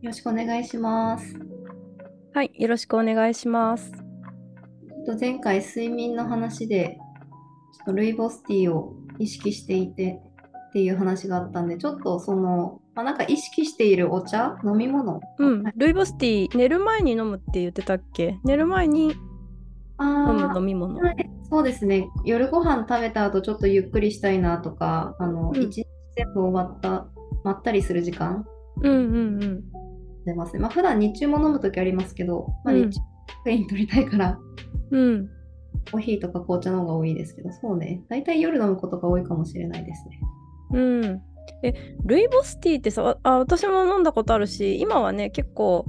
よろしくお願いします。はい、よろしくお願いします。と前回睡眠の話で、ちょっとルイボスティーを意識していてっていう話があったんで、ちょっとその、まあ、なんか意識しているお茶、飲み物、うんはい、ルイボスティー寝る前に飲むって言ってたっけ？寝る前に飲むあ飲み物。ーはいそうですね。夜ご飯食べた後ちょっとゆっくりしたいなとか、あの、うん一日全部終わった、まったりする時間うんうんうん。出ますね。まあ普段日中も飲むときありますけど、まあ、うん日中カフェイン取りたいから、うん。コーヒーとか紅茶の方が多いですけど、そうね。大体夜飲むことが多いかもしれないですね。うん。え、ルイボスティーってさ、あ、私も飲んだことあるし、今はね、結構、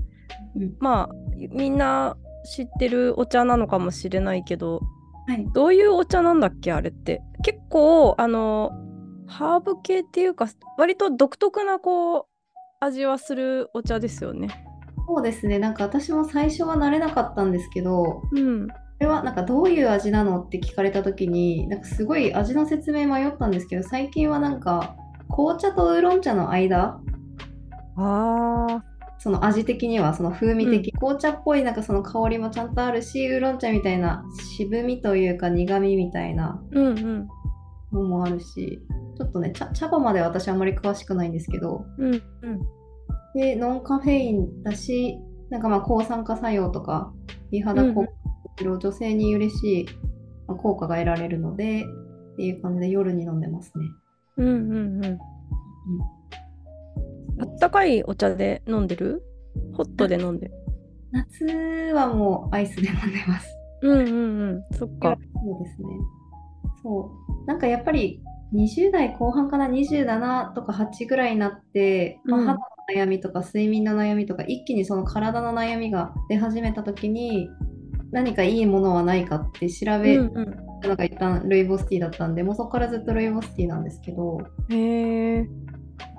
うんまあ、みんな知ってるお茶なのかもしれないけど、はい。どういうお茶なんだっけあれって。結構、あの、ハーブ系っていうか、割と独特なこう、味はするお茶ですよね。そうですね。なんか私も最初は慣れなかったんですけど、うん。これはなんかどういう味なのって聞かれた時に、なんかすごい味の説明迷ったんですけど、最近はなんか紅茶とウーロン茶の間、ああ。その味的にはその風味的、紅茶っぽいなんかその香りもちゃんとあるし、ウーロン茶みたいな渋みというか苦みみたいなうんうん。のもあるし、ちょっとね、茶茶葉まで私あんまり詳しくないんですけど、うんうん。で、ノンカフェインだし、なんかまあ抗酸化作用とか、美肌効果、女性に嬉しいまあ効果が得られるので、っていう感じで夜に飲んでますね。うんうんうん。あったかいお茶で飲んでる？ホットで飲んでる？夏はもうアイスで飲んでます。うんうんうん。そっか。そうですね。そう。なんかやっぱり20代後半かな、27とか8ぐらいになって、まあうん肌の悩みとか睡眠の悩みとか、一気にその体の悩みが出始めた時に、何かいいものはないかって調べうんうたのが一旦ルイボスティーだったんで、もうそこからずっとルイボスティーなんですけど、ん。へえ。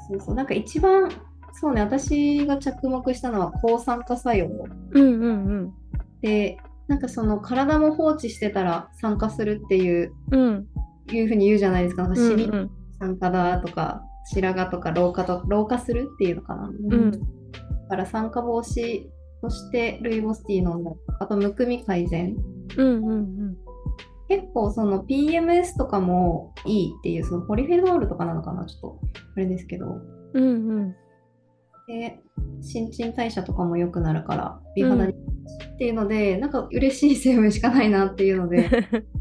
そうそう、なんか一番、そうね、私が着目したのは抗酸化作用うんうんうん。で、なんかその体も放置してたら酸化するっていう、うんいうふうに言うじゃないですか。なんかシミうんうん。酸化だとか、白髪とか老化と老化するっていうのかな。うんだから酸化防止としてルイボスティー飲んだりとか、あとむくみ改善。うんうん結構その PMS とかもいいっていう、そのポリフェノールとかなのかな、ちょっとあれですけど。うん。うんうん。で、新陳代謝とかも良くなるから、美肌に、っていうので、なんか嬉しい成分しかないなっていうので、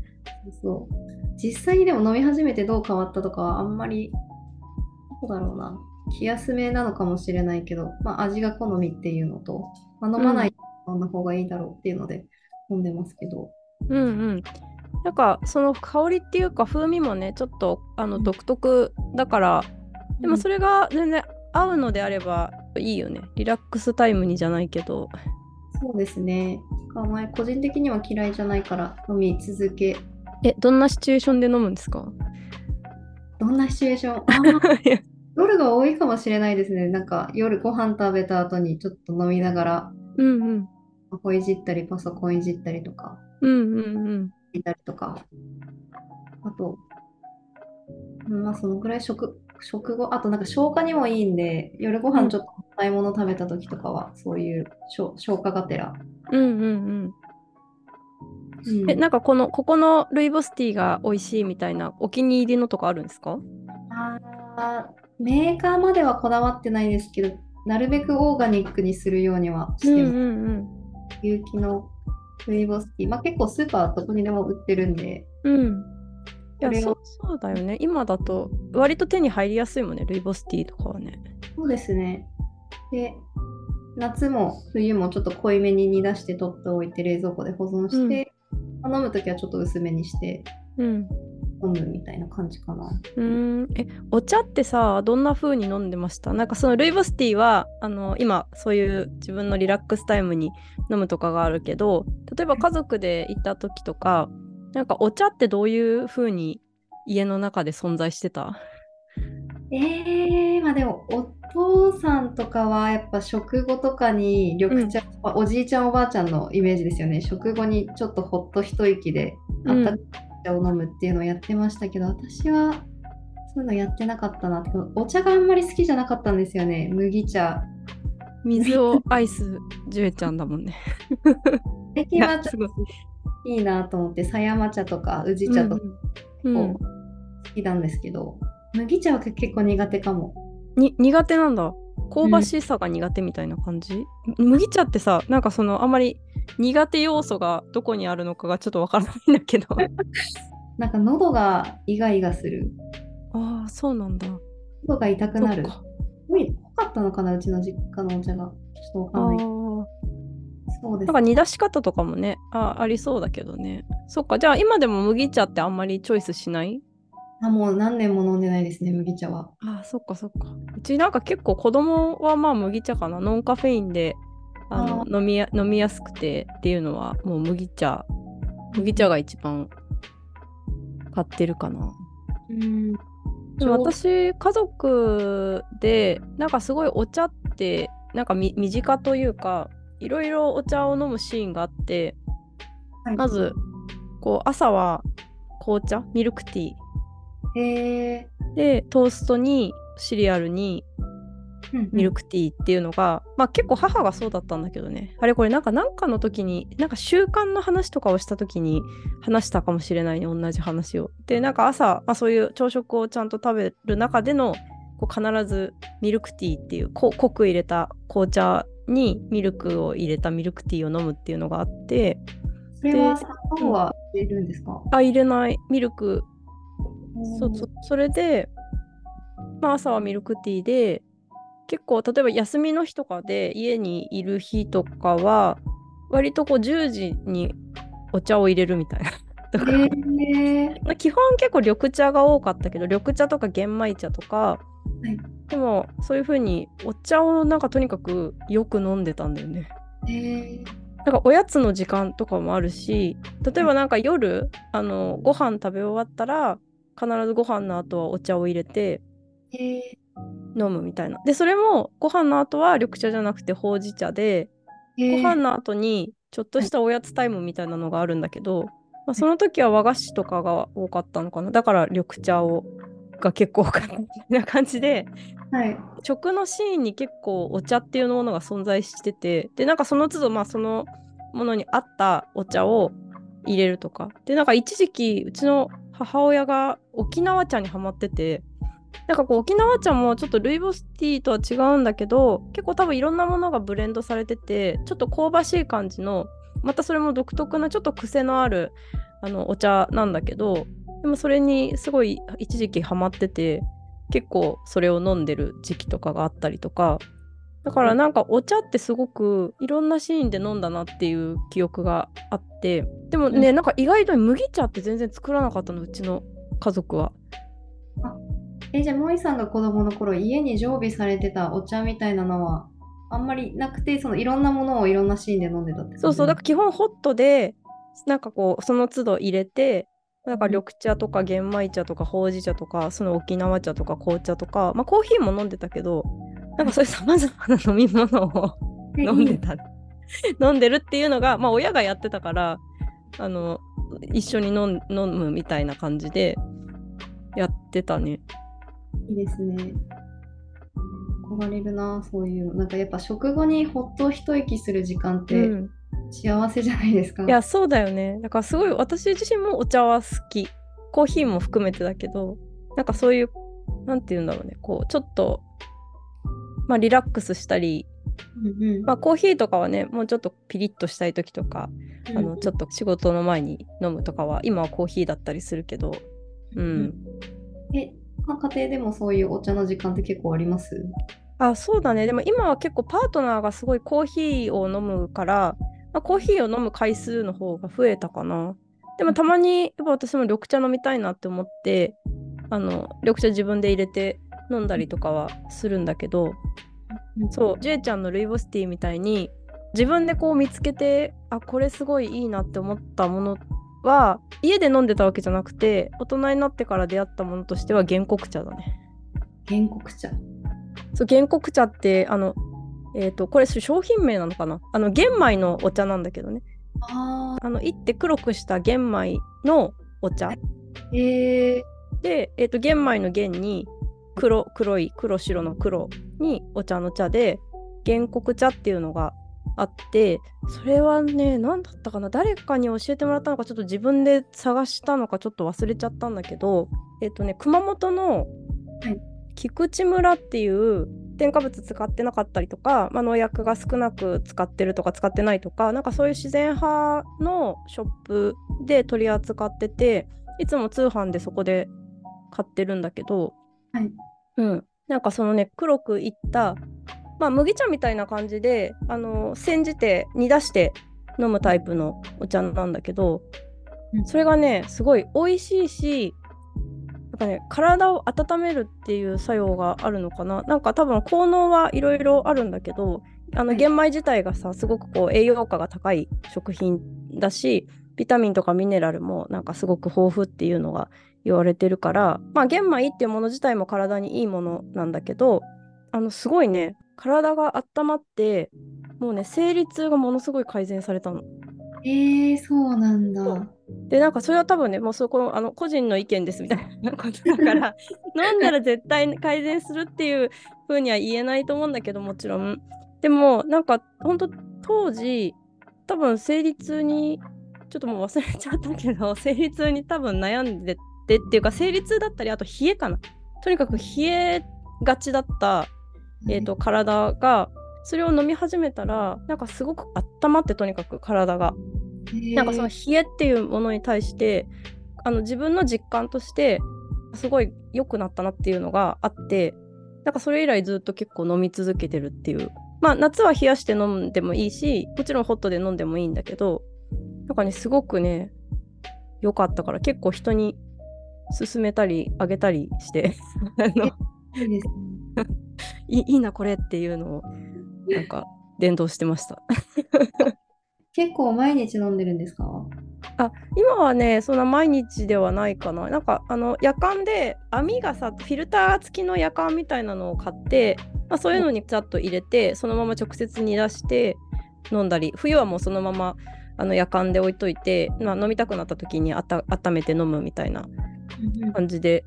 そう。実際にでも飲み始めてどう変わったとかはあんまり、どうだろうな。気休めなのかもしれないけど、まあ味が好みっていうのと、まあ、飲まない飲んだ方がいいだろうっていうので飲んでますけど。うんうん。なんかその香りっていうか風味もねちょっとあの独特だからでもそれが全然合うのであればいいよねリラックスタイムにじゃないけどそうですね。あまり個人的には嫌いじゃないから飲み続け。えどんなシチュエーションで飲むんですか？どんなシチュエーション？夜が多いかもしれないですね。なんか夜ご飯食べた後にちょっと飲みながら、うんうんスマホいじったり、パソコンいじったりとか、うんうんうんいたりとか。あと、うんまあそのぐらい食、食後、あとなんか消化にもいいんで、夜ご飯ちょっと硬いもの食べた時とかは、そういう消消化がてら。うんうんうん。うん。えなんかこのここのルイボスティーが美味しいみたいなお気に入りのとかあるんですか？あーメーカーまではこだわってないですけど、なるべくオーガニックにするようにはしてます。うん有機のルイボスティー。まあ結構スーパーどこにでも売ってるんで、うんうんいやそうそうだよね。今だと割と手に入りやすいもんね。ルイボスティーとかはね。そうですね。で、夏も冬もちょっと濃いめに煮出して取っておいて冷蔵庫で保存して、まあ飲むときはちょっと薄めにしてうん。飲むみたいな感じかな。うーん。えお茶ってさどんな風に飲んでました？なんかそのルイボスティーはあの今そういう自分のリラックスタイムに飲むとかがあるけど例えば家族で行った時とかなんかお茶ってどういう風に家の中で存在してた？えー、まあでもお父さんとかはやっぱ食後とかに緑茶、まあおじいちゃんおばあちゃんのイメージですよね。食後にちょっとほっと一息であったかい茶を飲むっていうのをやってましたけど、私はそういうのやってなかったな。お茶があんまり好きじゃなかったんですよね。麦茶。水を愛すジュエちゃんだもんね。最近はちょっと いいなと思って、狭山茶とか宇治茶とかうんうん好きなんですけど、麦茶は結構苦手かも。に苦手なんだ香ばしさが苦手みたいな感じ、麦茶ってさなんかそのあんまり苦手要素がどこにあるのかがちょっとわからないんだけど なんか喉がイガイガする。ああそうなんだ喉が痛くなるそっ。か濃い濃かったのかな、うちの実家のお茶が。ちょっとわかんない。あーそうです。なんか煮出し方とかもねあありそうだけどね。そっかじゃあ今でも麦茶ってあんまりチョイスしない？あ、もう何年も飲んでないですね、麦茶は。ああそっかそっか。うちなんか結構子供はまあ麦茶かな。ノンカフェインであのあ飲みや飲みやすくてっていうのはもう麦茶。麦茶が一番買ってるかな。うん。私家族でなんかすごいお茶ってなんかみ身近というかいろいろお茶を飲むシーンがあってはい。まずこう朝は紅茶ミルクティへえー。でトーストにシリアルにミルク。クティーっていうのが、まあ結構母がそうだったんだけどね。あれこれなんかなんかの時になんか習慣の話とかをした時に話したかもしれないね同じ話を。でなんか朝、まあ、そういう朝食をちゃんと食べる中でのこう必ずミルクティーっていうこ濃く入れた紅茶にミルクを入れたミルクティーを飲むっていうのがあってそれはで砂糖は入れるんですか、あ入れない。ミルク。そうそそれで、まあ、朝はミルクティーで結構例えば休みの日とかで家にいる日とかは割とこう10時にお茶を入れるみたいな。とか。へえまあ基本結構緑茶が多かったけど緑茶とか玄米茶とか、い。でもそういう風にお茶をなんかとにかくよく飲んでたんだよね。なんかおやつの時間とかもあるし例えばなんか夜あのご飯食べ終わったら必ずご飯の後はお茶を入れて飲むみたいな。でそれもご飯の後は緑茶じゃなくてほうじ茶でご飯の後にちょっとしたおやつタイムみたいなのがあるんだけど、まあ、その時は和菓子とかが多かったのかな。だから緑茶をが結構多かったみたいな感じではい。食のシーンに結構お茶っていうものが存在しててでなんかその都度まあそのものに合ったお茶を入れるとかでなんか一時期うちの母親が沖縄茶にハマっててなんかこう沖縄茶もちょっとルイボスティーとは違うんだけど結構多分いろんなものがブレンドされててちょっと香ばしい感じのまたそれも独特なちょっと癖のあるあのお茶なんだけどでもそれにすごい一時期ハマってて結構それを飲んでる時期とかがあったりとか。だからなんかお茶ってすごくいろんなシーンで飲んだなっていう記憶があって。でもね、うなんか意外と麦茶って全然作らなかったのうちの家族は。え、じゃあ、萌さんが子供の頃、家に常備されてたお茶みたいなのは、あんまりなくて、そのいろんなものをいろんなシーンで飲んでたってそうそうだからか基本ホットでなんかこうその都度入れてなんか緑茶とか玄米茶とかほうじ茶とかその沖縄茶とか紅茶とかまあコーヒーも飲んでたけどなんかそういうさまざまな飲み物を飲んでた飲んでるっていうのがまあ親がやってたからあの一緒に飲むみたいな感じでやってたね。いいですね。憧れるな、そういうの。なんかやっぱ食後にほっと一息する時間ってうん幸せじゃないですか。いやそうだよね。だからすごい私自身もお茶は好き。コーヒーも含めてだけどなんかそういうなんて言うんだろうね。こうちょっとまあリラックスしたり、うんうん。まあ、コーヒーとかはねもうちょっとピリッとしたい時とか、あのちょっっと仕事の前に飲むとかは今はコーヒーだったりするけどうん、と。え、まあ、家庭でもそういうお茶の時間って結構あります？あそうだね。でも今は結構パートナーがすごいコーヒーを飲むから、まあ、コーヒーを飲む回数の方が増えたかな。でもたまにやっぱ私も緑茶飲みたいなって思ってあの緑茶自分で入れて飲んだりとかはするんだけどそうジュエちゃんのルイボスティーみたいに自分でこう見つけてあこれすごいいいなって思ったものは家で飲んでたわけじゃなくて大人になってから出会ったものとしては原告茶だね。原告茶。そう原告茶ってあのえっ、とこれ商品名なのかな？あの玄米のお茶なんだけどね。ああのいって黒くした玄米のお茶。ー、えで、えー、と玄米の玄に黒黒い黒白の黒にお茶の茶で原告茶っていうのがあってそれはね何だったかな？誰かに教えてもらったのかちょっと自分で探したのかちょっと忘れちゃったんだけどえっ、とね熊本の菊池村っていう添加物使ってなかったりとか、まあ、農薬が少なく使ってるとか使ってないとかなんかそういう自然派のショップで取り扱ってていつも通販でそこで買ってるんだけど、はい。うん、なんかそのね黒くいったまあ、麦茶みたいな感じであの煎じて煮出して飲むタイプのお茶なんだけど、うん、それがねすごい美味しいしかね体を温めるっていう作用があるのかな？なんか多分効能はいろいろあるんだけどあの玄米自体がさすごくこう栄養価が高い食品だしビタミンとかミネラルもなんかすごく豊富っていうのが言われてるからまあ玄米っていうもの自体も体にいいものなんだけどあのすごいね体が温まってもうね生理痛がものすごい改善されたの。えー、そうなんだ。でなんかそれは多分ねもうそこあの個人の意見ですみたいな ことだから 飲んだら絶対改善するっていう風には言えないと思うんだけどもちろん。でもなんか本当当時多分生理痛にちょっともう忘れちゃったけど生理痛に多分悩んでてっていうか生理痛だったりあと冷えかな。とにかく冷えがちだったえーと、体がそれを飲み始めたらなんかすごく温まってとにかく体が。なんかその冷えっていうものに対してあの自分の実感としてすごい良くなったなっていうのがあってなんかそれ以来ずっと結構飲み続けてるっていう。まあ夏は冷やして飲んでもいいしもちろんホットで飲んでもいいんだけどなんかねすごくね良かったから結構人に勧めたりあげたりして いいですね。い いいなこれっていうのをなんか伝導してました結構毎日飲んでるんですか？あ今はねそんな毎日ではないかな。なんかあの夜間で網がさフィルター付きの夜間みたいなのを買って、まあ、そういうのにざっと入れてそのまま直接煮出して飲んだり冬はもうそのままあの夜間で置いといて、まあ、飲みたくなった時にあた温めて飲むみたいな感じで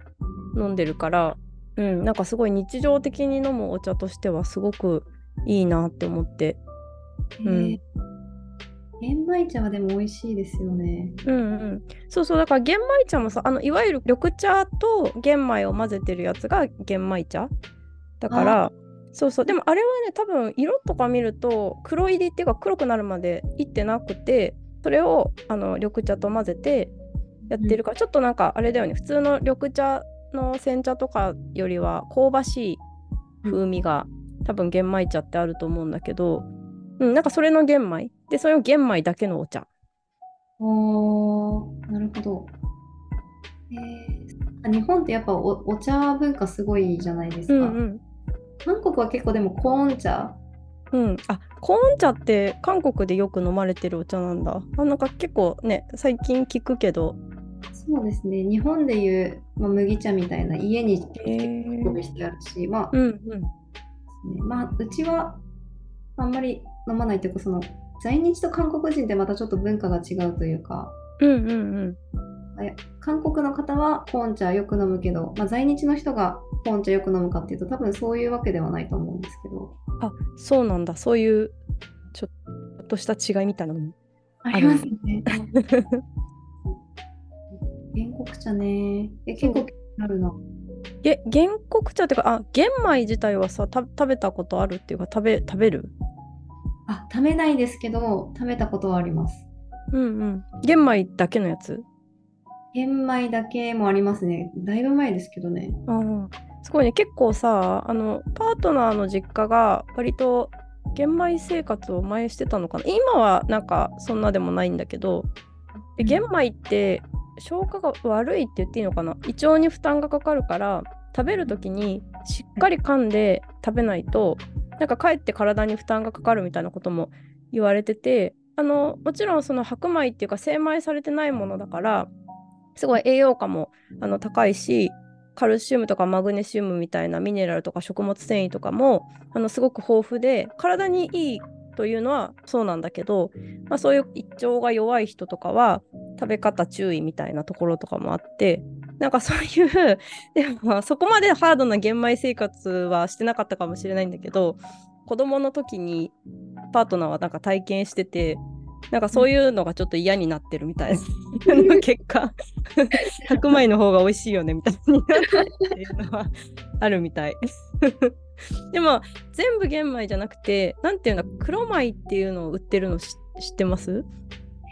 飲んでるから、うん、なんかすごい日常的に飲むお茶としてはすごくいいなって思って。うん、玄米茶はでも美味しいですよね。うんうん。そうそう、だから玄米茶もさ、あのいわゆる緑茶と玄米を混ぜてるやつが玄米茶。だから、そうそう、でもあれはね、多分色とか見ると黒入りっていうか黒くなるまでいってなくて、それをあの緑茶と混ぜてやってるから、うん、ちょっとなんかあれだよね、普通の緑茶の煎茶とかよりは香ばしい風味が、うん、多分玄米茶ってあると思うんだけど、うん、なんかそれの玄米でそれを玄米だけのお茶。おーなるほど。えー、日本ってやっぱおお茶文化すごいじゃないですか。うんうん、韓国は結構でもコーン茶うん、あコーン茶って韓国でよく飲まれてるお茶なんだ。あなんか結構ね最近聞くけどそうですね日本でいう、まあ、麦茶みたいな家にしてあるし、まあ、うんうんね、まあうちはあんまり飲まないというかその在日と韓国人ってまたちょっと文化が違うというか、うんうんうん。韓国の方はコーン茶よく飲むけど、まあ、在日の人がコーン茶よく飲むかっていうと多分そういうわけではないと思うんですけど。あそうなんだ。そういうちょっとした違いみたいなのもありますね。原告茶ね。え、結構あるな。げ原告茶っていうか、あ、玄米自体はさ、食べたことあるっていうか、食べ、食べる？あ、食べないですけど、食べたことはあります。うんうん。玄米だけのやつ？玄米だけもありますね。だいぶ前ですけどね。あすごいね。結構さ、あの、パートナーの実家が割と玄米生活を前してたのかな？今はなんかそんなでもないんだけど、で玄米って消化が悪いって言っていいのかな？胃腸に負担がかかるから食べる時にしっかり噛んで食べないとなんかかえって体に負担がかかるみたいなことも言われててあのもちろんその白米っていうか精米されてないものだからすごい栄養価もあの高いしカルシウムとかマグネシウムみたいなミネラルとか食物繊維とかもあのすごく豊富で体にいいというのはそうなんだけど、まあ、そういう胃腸が弱い人とかは食べ方注意みたいなところとかもあってなんかそういうでもそこまでハードな玄米生活はしてなかったかもしれないんだけど子供の時にパートナーはなんか体験しててなんかそういうのがちょっと嫌になってるみたいな結果白米の方が美味しいよねみたいになったっていうのはあるみたい。でも全部玄米じゃなくてなんていうんだ黒米っていうのを売ってるの知ってます？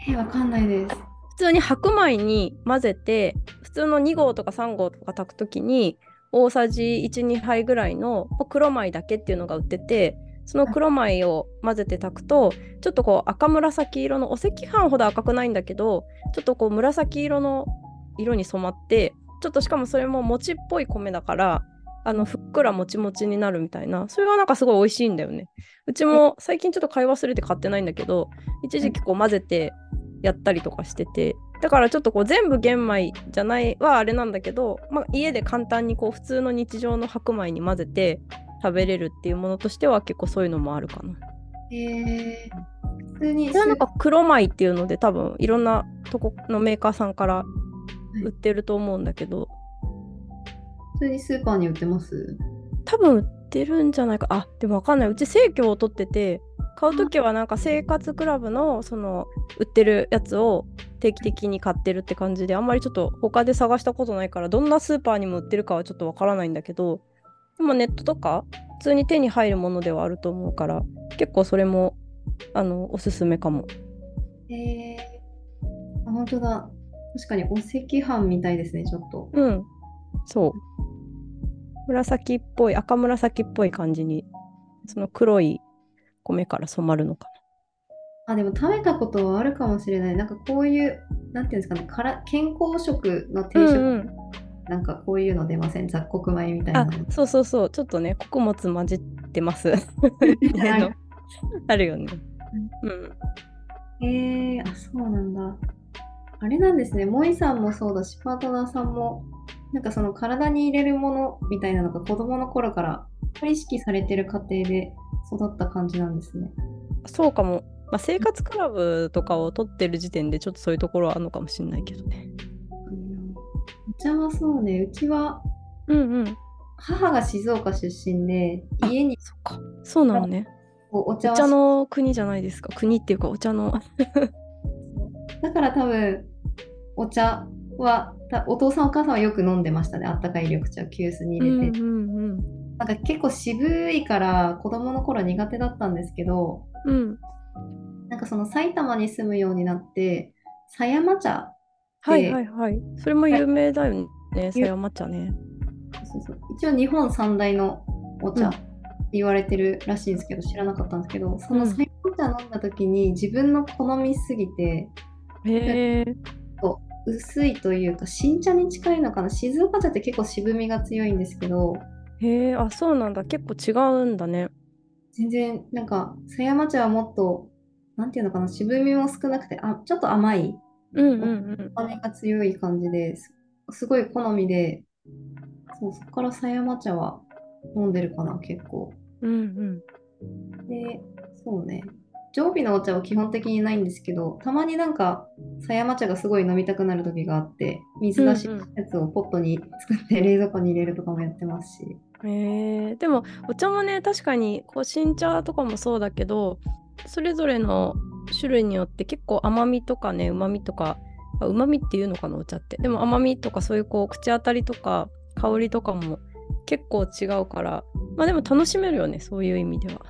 えわかんないです。普通に白米に混ぜて普通の2合とか3合とか炊く時に大さじ12杯ぐらいの黒米だけっていうのが売っててその黒米を混ぜて炊くとちょっとこう赤紫色のお赤飯ほど赤くないんだけどちょっとこう紫色の色に染まってちょっとしかもそれも餅っぽい米だからあのふっくらもちもちになるみたいなそれはなんかすごい美味しいんだよね。うちも最近ちょっと買い忘れて買ってないんだけど一時期こう混ぜてやったりとかしててだからちょっとこう全部玄米じゃないはあれなんだけど、まあ、家で簡単にこう普通の日常の白米に混ぜて食べれるっていうものとしては結構そういうのもあるかな。へえー、普通になんか黒米っていうので多分いろんなとこのメーカーさんから売ってると思うんだけど、普通にスーパーに売ってます？多分売ってるんじゃないか。あでもわかんない。うち生協を取ってて買う時はなんか生活クラブのその売ってるやつを定期的に買ってるって感じであんまりちょっと他で探したことないからどんなスーパーにも売ってるかはちょっとわからないんだけどでもネットとか普通に手に入るものではあると思うから結構それもあのおすすめかも。へえー、あ本当だ確かにお赤飯みたいですねちょっと。うんそう紫っぽい赤紫っぽい感じにその黒い米から染まるのかな。あでも食べたことはあるかもしれない。なんかこういうなんていうんですかねから健康食の定食、うんうん、なんかこういうの出ません？雑穀米みたいな。そうそうそうちょっとね穀物混じってます あるよね。うん、えー、あそうなんだ。あれなんですね、萌イさんもそうだし、パートナーさんもなんかその体に入れるものみたいなのが子供の頃から意識されてる過程で育った感じなんですね。そうかも。まあ、生活クラブとかを取ってる時点でちょっとそういうところはあるのかもしれないけどね。お茶はそうね、うちは、うんうん、母が静岡出身で、家に。そっか。そうなのね。お茶お茶の国じゃないですか。国っていうかお茶の。だから多分、お茶はお父さんお母さんはよく飲んでましたねあったかい緑茶を急須に入れて、うんうんうん、なんか結構渋いから子供の頃苦手だったんですけど、うん、なんかその埼玉に住むようになって狭山茶はいはいはい。それも有名だよね狭山茶ね。そうそう一応日本三大のお茶、って言われてるらしいんですけど知らなかったんですけどその狭山茶飲んだ時に自分の好みすぎて、へえ薄いというか新茶に近いのかな。静岡茶って結構渋みが強いんですけどへえあそうなんだ。結構違うんだね。全然なんか狭山茶はもっとなんていうのかな渋みも少なくてあちょっと甘いうんうんうん。甘みが強い感じですすごい好みでそうそこから狭山茶は飲んでるかな結構。うんうん。でそうね。常備のお茶は基本的にないんですけど、たまになんか、狭山茶がすごい飲みたくなる時があって、水出しのやつをポットに作って冷蔵庫に入れるとかもやってますし。へえでもお茶もね確かにこう新茶とかもそうだけどそれぞれの種類によって結構甘みとかねうまみとかうまみっていうのかなお茶って。でも甘みとかそういうこう口当たりとか香りとかも結構違うからまあでも楽しめるよねそういう意味では。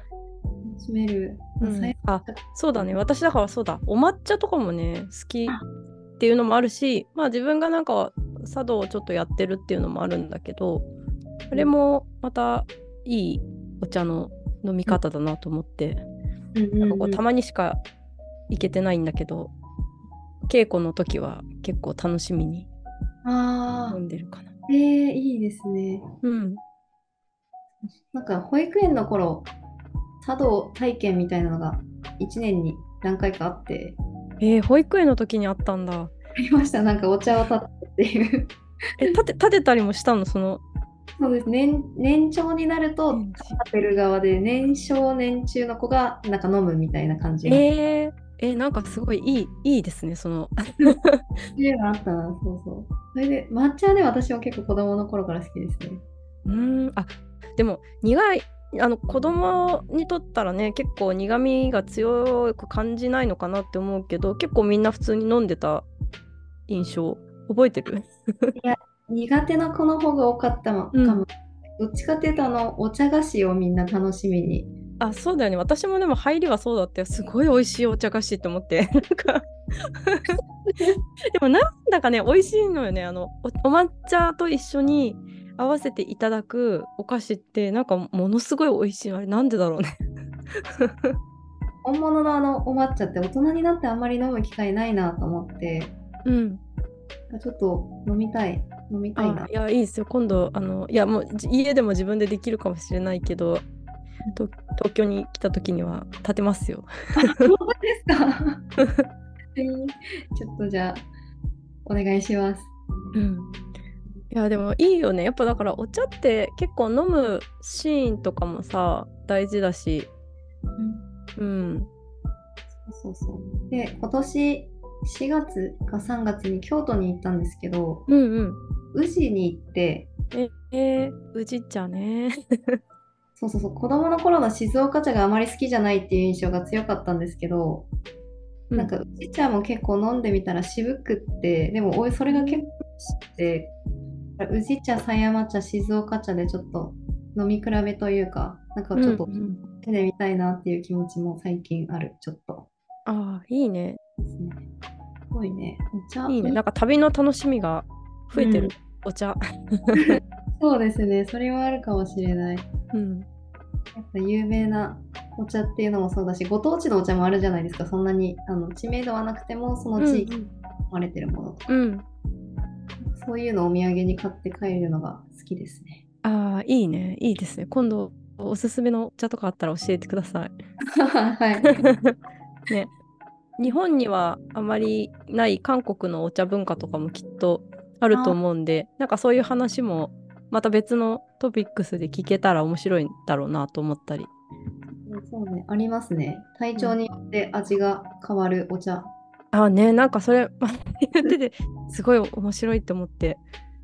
しめる、うん、あそうだね。私だからそうだ。お抹茶とかもね好きっていうのもあるしまあ自分がなんか茶道をちょっとやってるっていうのもあるんだけどあれもまたいいお茶の飲み方だなと思って、なんかこうたまにしか行けてないんだけど稽古の時は結構楽しみに飲んでるかな。えー、いいですね。うん。なんか保育園の頃茶道体験みたいなのが1年に何回かあって。えー、保育園の時にあったんだ。ありました、なんかお茶を立てっていうえ、立て立てたりもしたの？その。そうです年年長になると立てる側で年少年中の子がなんか飲むみたいな感じ。えー、えなんかすごいいいいいですねその。いうのあったな。そうそう。それで抹茶はね、私は結構子供の頃から好きですね。うん。あでも苦いあの子供にとったらね結構苦味が強く感じないのかなって思うけど結構みんな普通に飲んでた印象覚えてる？苦手な子の方が多かったかも。うん。どっちかっていうと、あの、お茶菓子をみんな楽しみに。あそうだよね。私もでも入りはそうだったよ。すごい美味しいお茶菓子って思って。なんか。でもなんだかね美味しいのよね。あのおお抹茶と一緒に合わせていただくお菓子ってなんかものすごい美味しい。のあれなんでだろうね。本物のあのお抹茶って大人になってあんまり飲む機会ないなと思って、うん。ちょっと飲みたい、飲みたいな。あ。いやいいですよ。今度あのいやもうじ家でも自分でできるかもしれないけどと東京に来た時には立てますよ。本当ですか。えーちょっとじゃあ、お願いします。うん。いやでもいいよね。やっぱだからお茶って結構飲むシーンとかもさ大事だし。うん。うん。そうそうそう。で、今年4月か3月に京都に行ったんですけど、うんうん宇治に行って、ええー、宇治茶ね。そうそうそう、子供の頃の静岡茶があまり好きじゃないっていう印象が強かったんですけど、なんか宇治茶も結構飲んでみたら渋くって、でもおいそれが結構して、宇治茶、狭山茶、静岡茶でちょっと飲み比べというか、なんかちょっとうんうん手でみたいなっていう気持ちも最近ある、ちょっと。ああいいね。ですね。すごいね。お茶。いいね。なんか旅の楽しみが増えてる、お茶 そうですね。それはあるかもしれない。うんやっぱ有名なお茶っていうのもそうだし、ご当地のお茶もあるじゃないですか。そんなにあの知名度はなくても、その地域に生まれてるものとか、うんうんそういうのをお土産に買って帰るのが好きですね。ああいいねいいですね今度おすすめのお茶とかあったら教えてください はい。ね、日本にはあまりない韓国のお茶文化とかもきっとあると思うんでなんかそういう話もまた別のトピックスで聞けたら面白いんだろうなと思ったりそうね、ありますね。体調によって味が変わるお茶。あねなんかそれ言っててすごい面白いって思って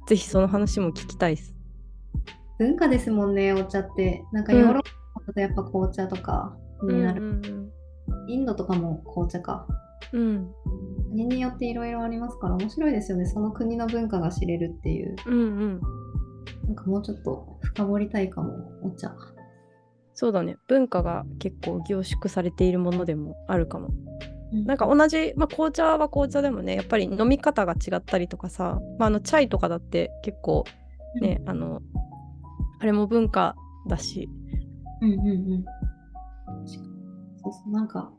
ぜひその話も聞きたいです。文化ですもんね、お茶って。なんかヨーロッパだとやっぱ紅茶とかになる。うんインドとかも紅茶か。うんうん国によっていろいろありますから面白いですよね。その国の文化が知れるっていう。うんうんなんかもうちょっと深掘りたいかも、お茶。そうだね文化が結構凝縮されているものでもあるかも。なんか、か同じ、まあ、紅茶は紅茶でもねやっぱり飲み方が違ったりとかさ、まあ、あのチャイとかだって結構ね、あのあれも文化だしうんうんうん。そうそう、なんか、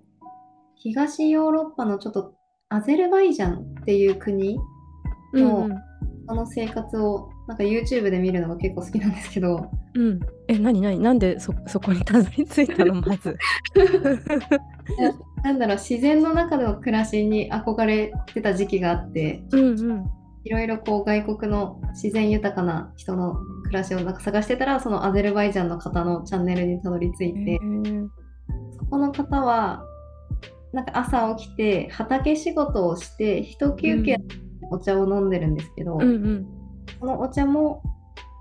東ヨーロッパのちょっとアゼルバイジャンっていう国のうんその生活をなんか YouTube で見るのが結構好きなんですけど、うん、え何何なんでそそこにたどり着いたの？まず。なんだろう、自然の中での暮らしに憧れてた時期があって、うんうん。いろいろこう外国の自然豊かな人の暮らしをなんか探してたら、そのアゼルバイジャンの方のチャンネルにたどり着いて、そこの方は、なんか朝起きて畑仕事をして、一休憩お茶を飲んでるんですけど、うんうんそのお茶も、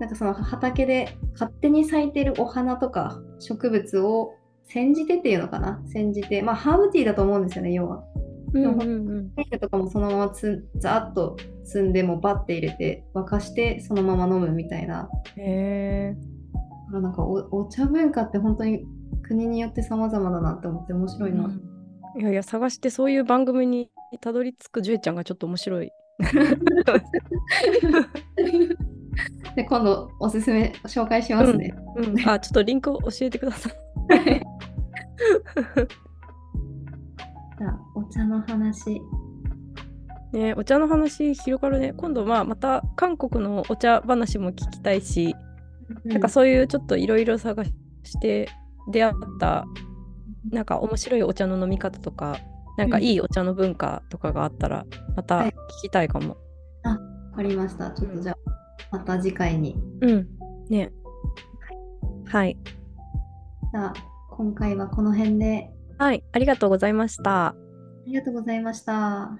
なんかその畑で勝手に咲いてるお花とか植物を煎じてっていうのかな？煎じて、まあハーブティーだと思うんですよね、要は。うんうんうんとかもそのままつざーっと積んでもバッて入れて沸かしてそのまま飲むみたいな。へえなんかおお茶文化って本当に国によって様々だなって思って面白いな。いやいや探してそういう番組にたどり着くジュエちゃんがちょっと面白い。で今度おすすめ紹介しますね。うん、あちょっとリンクを教えてください。じゃあお茶の話。ねお茶の話広がるね。今度まあまた韓国のお茶話も聞きたいし、なんかそういうちょっといろいろ探して出会ったなんか面白いお茶の飲み方とか、なんかいいお茶の文化とかがあったらまた聞きたいかも。わかりました。ちょっとじゃあまた次回に。うん。ね。はい。じゃあ今回はこの辺ではい。ありがとうございました。ありがとうございました。